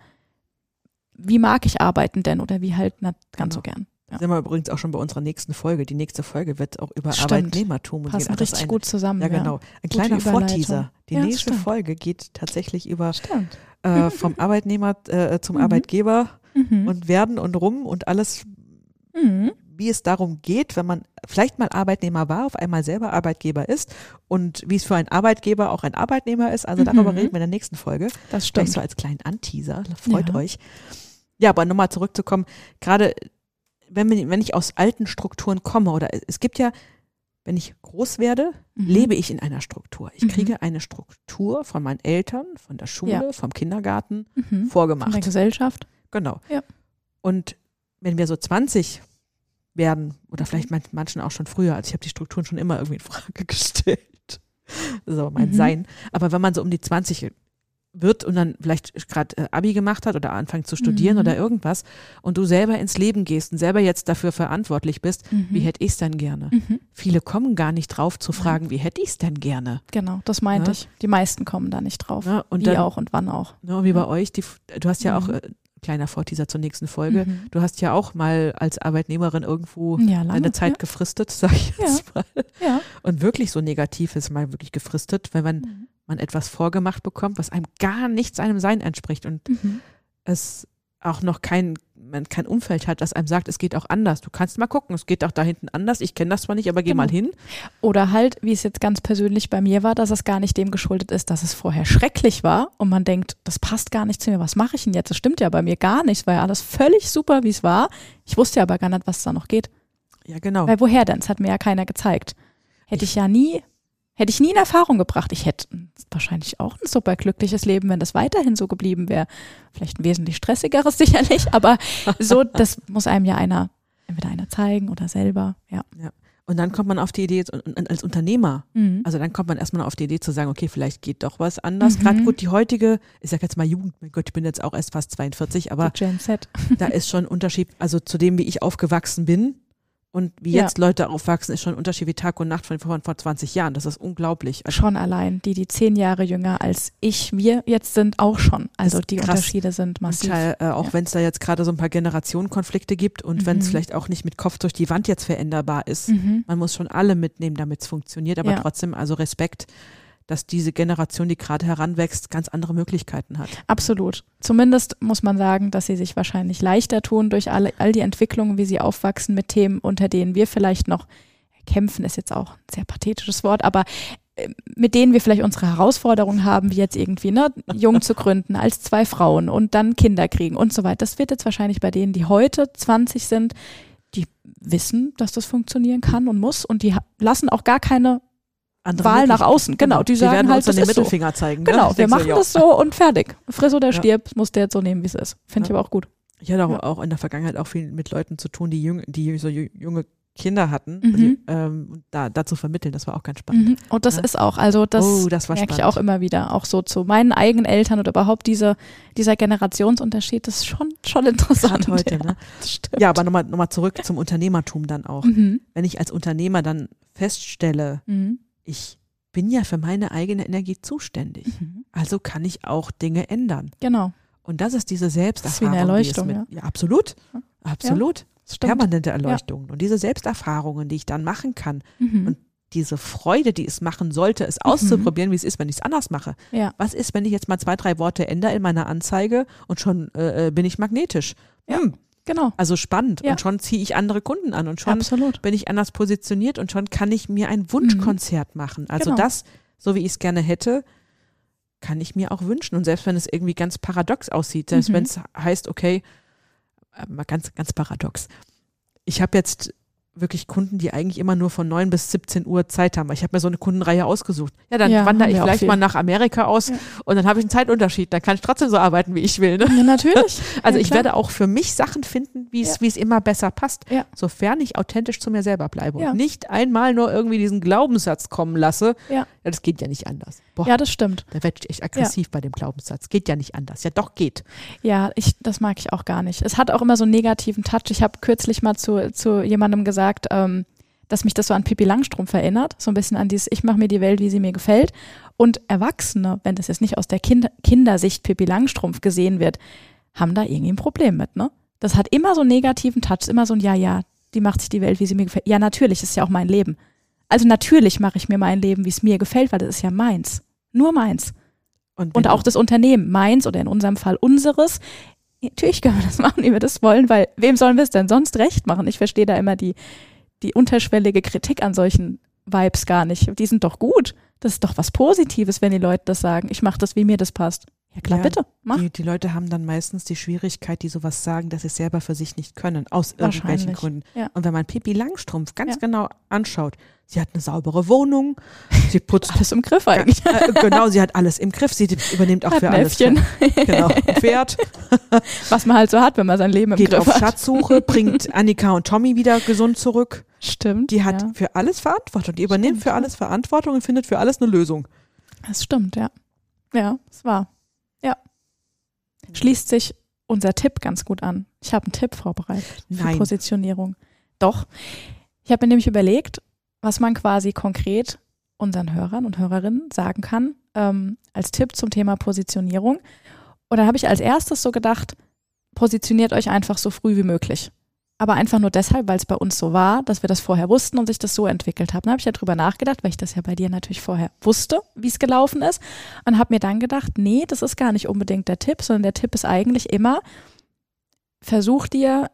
wie mag ich arbeiten denn oder wie halt nicht ganz genau. so gern. Ja. Sind wir übrigens auch schon bei unserer nächsten Folge. Die nächste Folge wird auch über stimmt. Arbeitnehmertum Passen gehen. richtig ein, gut zusammen. Ja, genau. Ein kleiner Vorteaser. Die ja, nächste stimmt. Folge geht tatsächlich über äh, vom [LAUGHS] Arbeitnehmer äh, zum mhm. Arbeitgeber mhm. und werden und rum und alles, mhm. Wie es darum geht, wenn man vielleicht mal Arbeitnehmer war, auf einmal selber Arbeitgeber ist und wie es für einen Arbeitgeber auch ein Arbeitnehmer ist. Also darüber mhm. reden wir in der nächsten Folge. Das stimmt. Vielleicht so als kleinen Anteaser. Freut ja. euch. Ja, aber nochmal zurückzukommen, gerade wenn, wenn ich aus alten Strukturen komme oder es gibt ja, wenn ich groß werde, mhm. lebe ich in einer Struktur. Ich mhm. kriege eine Struktur von meinen Eltern, von der Schule, ja. vom Kindergarten vorgemacht. Von der Gesellschaft. Genau. Ja. Und wenn wir so 20 werden, oder vielleicht mhm. manchen auch schon früher, also ich habe die Strukturen schon immer irgendwie in Frage [LAUGHS] gestellt. Das ist aber mein mhm. Sein. Aber wenn man so um die 20 wird und dann vielleicht gerade äh, Abi gemacht hat oder anfängt zu studieren mhm. oder irgendwas und du selber ins Leben gehst und selber jetzt dafür verantwortlich bist, mhm. wie hätte ich es denn gerne? Mhm. Viele kommen gar nicht drauf zu fragen, wie hätte ich es denn gerne? Genau, das meinte ja. ich. Die meisten kommen da nicht drauf. Ja, und wie dann, auch und wann auch. Ja, wie bei euch, die, du hast ja auch, mhm. äh, kleiner Vorteaser zur nächsten Folge, mhm. du hast ja auch mal als Arbeitnehmerin irgendwo ja, deine Zeit gefristet, [LAUGHS] sag ich jetzt mal. Ja. Und wirklich so negativ ist mal wirklich gefristet, wenn man mhm man etwas vorgemacht bekommt, was einem gar nicht seinem Sein entspricht und mhm. es auch noch kein, man kein Umfeld hat, das einem sagt, es geht auch anders. Du kannst mal gucken, es geht auch da hinten anders. Ich kenne das zwar nicht, aber geh genau. mal hin. Oder halt, wie es jetzt ganz persönlich bei mir war, dass es gar nicht dem geschuldet ist, dass es vorher schrecklich war und man denkt, das passt gar nicht zu mir. Was mache ich denn jetzt? Das stimmt ja bei mir gar nicht. Es war ja alles völlig super, wie es war. Ich wusste ja aber gar nicht, was da noch geht. Ja, genau. Weil woher denn? Es hat mir ja keiner gezeigt. Hätte ich, ich ja nie Hätte ich nie in Erfahrung gebracht. Ich hätte wahrscheinlich auch ein super glückliches Leben, wenn das weiterhin so geblieben wäre. Vielleicht ein wesentlich stressigeres [LAUGHS] sicherlich, aber so, das muss einem ja einer, entweder einer zeigen oder selber, ja. ja. Und dann kommt man auf die Idee, als Unternehmer, mhm. also dann kommt man erstmal auf die Idee zu sagen, okay, vielleicht geht doch was anders. Mhm. Gerade gut, die heutige, ich sag jetzt mal Jugend, mein Gott, ich bin jetzt auch erst fast 42, aber da ist schon ein Unterschied, also zu dem, wie ich aufgewachsen bin, und wie ja. jetzt Leute aufwachsen, ist schon ein Unterschied wie Tag und Nacht von vor, vor 20 Jahren. Das ist unglaublich. Also schon allein. Die, die zehn Jahre jünger als ich, wir jetzt sind, auch schon. Also die krass. Unterschiede sind massiv. Teil, äh, auch ja. wenn es da jetzt gerade so ein paar Generationenkonflikte gibt und mhm. wenn es vielleicht auch nicht mit Kopf durch die Wand jetzt veränderbar ist. Mhm. Man muss schon alle mitnehmen, damit es funktioniert. Aber ja. trotzdem, also Respekt dass diese Generation, die gerade heranwächst, ganz andere Möglichkeiten hat. Absolut. Zumindest muss man sagen, dass sie sich wahrscheinlich leichter tun durch alle, all die Entwicklungen, wie sie aufwachsen mit Themen, unter denen wir vielleicht noch kämpfen, ist jetzt auch ein sehr pathetisches Wort, aber äh, mit denen wir vielleicht unsere Herausforderungen haben, wie jetzt irgendwie, ne, jung zu gründen als zwei Frauen und dann Kinder kriegen und so weiter. Das wird jetzt wahrscheinlich bei denen, die heute 20 sind, die wissen, dass das funktionieren kann und muss und die lassen auch gar keine Andere Wahl nach außen. Genau, die sagen werden halt, uns dann das den so. Mittelfinger zeigen. ne? Genau, Ich wir denk so, machen ja. das so und fertig. Friss oder Ja. stirb, muss der jetzt so nehmen, wie es ist. Finde ich Ja. aber auch gut. Ich hatte auch, Ja. auch in der Vergangenheit auch viel mit Leuten zu tun, die, jüng, die so junge Kinder hatten. Mhm. Die, ähm, und da, zu vermitteln, das war auch ganz spannend. Mhm. Und das Ja. ist auch, also das, oh, das merke ich auch immer wieder, auch so zu meinen eigenen Eltern oder überhaupt diese, dieser Generationsunterschied, das ist schon, schon interessant. Gerade heute, ja, ne? Ja, aber nochmal noch mal zurück zum Unternehmertum dann auch. Mhm. Wenn ich als Unternehmer dann feststelle, Mhm. Ich bin ja für meine eigene Energie zuständig, Mhm. also kann ich auch Dinge ändern. Genau. Und das ist diese Das ist wie Selbsterfahrung. eine Erleuchtung, mit, ja. absolut. Ja. Absolut. Das stimmt. Permanente Erleuchtung. Und diese Selbsterfahrungen, die ich dann machen kann, Mhm. Und diese Freude, die es machen sollte, es auszuprobieren, wie es ist, wenn ich es anders mache. ja. Was ist, wenn ich jetzt mal zwei, drei Worte ändere in meiner Anzeige und schon äh, äh, bin ich magnetisch? Ja. Hm, Genau. also spannend. Ja. Und schon ziehe ich andere Kunden an und schon Absolut. bin ich anders positioniert und schon kann ich mir ein Wunschkonzert machen. Also Genau. das, so wie ich es gerne hätte, kann ich mir auch wünschen. Und selbst wenn es irgendwie ganz paradox aussieht, selbst Mhm. wenn es heißt, okay, äh, mal ganz, ganz paradox. Ich habe jetzt wirklich Kunden, die eigentlich immer nur von 9 bis 17 Uhr Zeit haben. Ich habe mir so eine Kundenreihe ausgesucht. Ja, dann Ja, wandere ich vielleicht viel. mal nach Amerika aus Ja. und dann habe ich einen Zeitunterschied. Dann kann ich trotzdem so arbeiten, wie ich will. Ne? Ja, natürlich. [LAUGHS] Also ja, ich werde auch für mich Sachen finden, wie es Ja. wie es immer besser passt, Ja. sofern ich authentisch zu mir selber bleibe Ja. und nicht einmal nur irgendwie diesen Glaubenssatz kommen lasse. Ja. das geht ja nicht anders. Boah, Ja, das stimmt. da werde ich echt aggressiv bei dem Glaubenssatz. Geht ja nicht anders. Ja, doch geht. Ja, ich, das mag ich auch gar nicht. Es hat auch immer so einen negativen Touch. Ich habe kürzlich mal zu, zu jemandem gesagt, ähm, dass mich das so an Pippi Langstrumpf erinnert. So ein bisschen an dieses, ich mache mir die Welt, wie sie mir gefällt. Und Erwachsene, wenn das jetzt nicht aus der kind Kindersicht Pippi Langstrumpf gesehen wird, haben da irgendwie ein Problem mit, ne? Das hat immer so einen negativen Touch, immer so ein Ja, ja, die macht sich die Welt, wie sie mir gefällt. Ja, natürlich, ist ja auch mein Leben. Also natürlich mache ich mir mein Leben, wie es mir gefällt, weil das ist ja meins. Nur meins. Und, Und auch das Unternehmen, meins oder in unserem Fall unseres. Natürlich können wir das machen, wie wir das wollen, weil wem sollen wir es denn sonst recht machen? Ich verstehe da immer die, die unterschwellige Kritik an solchen Vibes gar nicht. Die sind doch gut. Das ist doch was Positives, wenn die Leute das sagen. Ich mache das, wie mir das passt. Ja klar, Ja, bitte, mach. die, die Leute haben dann meistens die Schwierigkeit, die sowas sagen, dass sie es selber für sich nicht können, aus irgendwelchen Gründen. ja. Und wenn man Pippi Langstrumpf ganz Ja. genau anschaut, sie hat eine saubere Wohnung, sie [LAUGHS] putzt Alles im Griff eigentlich. äh, genau, sie hat alles im Griff, sie übernimmt auch Hat für ein alles. Äffchen, Genau, ein Pferd, [LAUGHS] was man halt so hat, wenn man sein Leben im geht Griff auf hat. Schatzsuche, bringt Annika und Tommy wieder gesund zurück. Stimmt. Die hat ja. für alles Verantwortung, die übernimmt Stimmt, für alles Verantwortung und findet für alles eine Lösung. Das stimmt, ja. Ja, es war. Ja. Schließt sich unser Tipp ganz gut an. Ich habe einen Tipp vorbereitet für Nein. Positionierung. Doch. Ich habe mir nämlich überlegt, was man quasi konkret unseren Hörern und Hörerinnen sagen kann ähm, als Tipp zum Thema Positionierung. Und da habe ich als erstes so gedacht, positioniert euch einfach so früh wie möglich. Aber einfach nur deshalb, weil es bei uns so war, dass wir das vorher wussten und sich das so entwickelt haben. Da habe ich ja drüber nachgedacht, weil ich das ja bei dir natürlich vorher wusste, wie es gelaufen ist. Und habe mir dann gedacht, nee, das ist gar nicht unbedingt der Tipp, sondern der Tipp ist eigentlich immer, versuch dir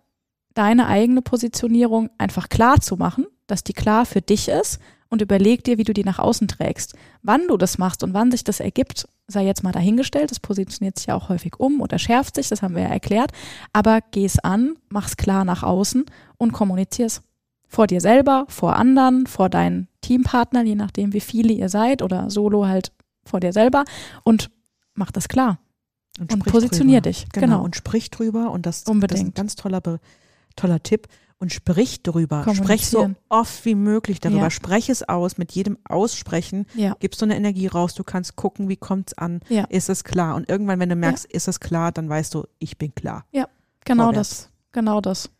deine eigene Positionierung einfach klar zu machen, dass die klar für dich ist und überleg dir, wie du die nach außen trägst. Wann du das machst und wann sich das ergibt, sei jetzt mal dahingestellt. Das positioniert sich ja auch häufig um oder schärft sich, das haben wir ja erklärt. Aber geh es an, mach's klar nach außen und kommunizier's. Vor dir selber, vor anderen, vor deinen Teampartnern, je nachdem, wie viele ihr seid oder solo halt vor dir selber und mach das klar. Und sprich positionier drüber. dich, Genau, genau. und sprich drüber und das, das ist ein Unbedingt. ganz toller, toller Tipp. Und sprich drüber. Sprech so oft wie möglich darüber. Ja. Sprech es aus. Mit jedem Aussprechen Ja, gibst du eine Energie raus. Du kannst gucken, wie kommt's an. Ja. Ist es klar? Und irgendwann, wenn du merkst, ist es klar, dann weißt du, ich bin klar. genau Vorwärts. das. Genau das.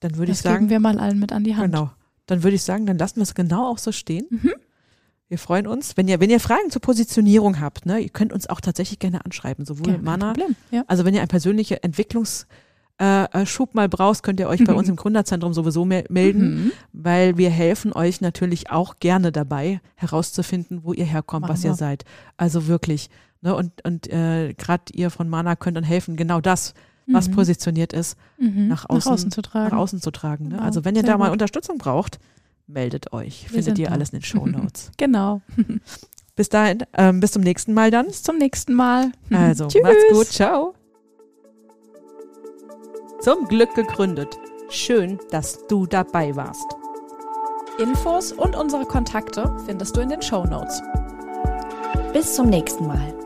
Dann würde ich Das geben sagen, wir mal allen mit an die Hand. genau. Dann würde ich sagen, dann lassen wir es genau auch so stehen. Mhm. Wir freuen uns. Wenn ihr, wenn ihr Fragen zur Positionierung habt, ne, ihr könnt uns auch tatsächlich gerne anschreiben. Sowohl Ja, Mana. Ja. Also wenn ihr einen persönlichen Entwicklungsschub äh, Schub mal brauchst, könnt ihr euch bei Mhm. [LAUGHS] uns im Gründerzentrum sowieso mel melden, Mhm. weil wir helfen euch natürlich auch gerne dabei, herauszufinden, wo ihr herkommt, Machen was ihr seid. Also wirklich. Ne? Und und äh, gerade ihr von Mana könnt dann helfen, genau das, was Mhm. positioniert ist, Mhm. nach außen- zu tragen. nach außen zu tragen. Ne? Genau, Also wenn ihr sehr da mal gut. Unterstützung braucht, meldet euch. Wir Findet ihr da. alles in den Show [LAUGHS] Notes. Genau. bis dahin, ähm, bis zum nächsten Mal dann. Bis zum nächsten Mal. Also, [LAUGHS] Tschüss. macht's gut. Ciao. Zum Glück gegründet. Schön, dass du dabei warst. Infos und unsere Kontakte findest du in den Show Notes. Bis zum nächsten Mal.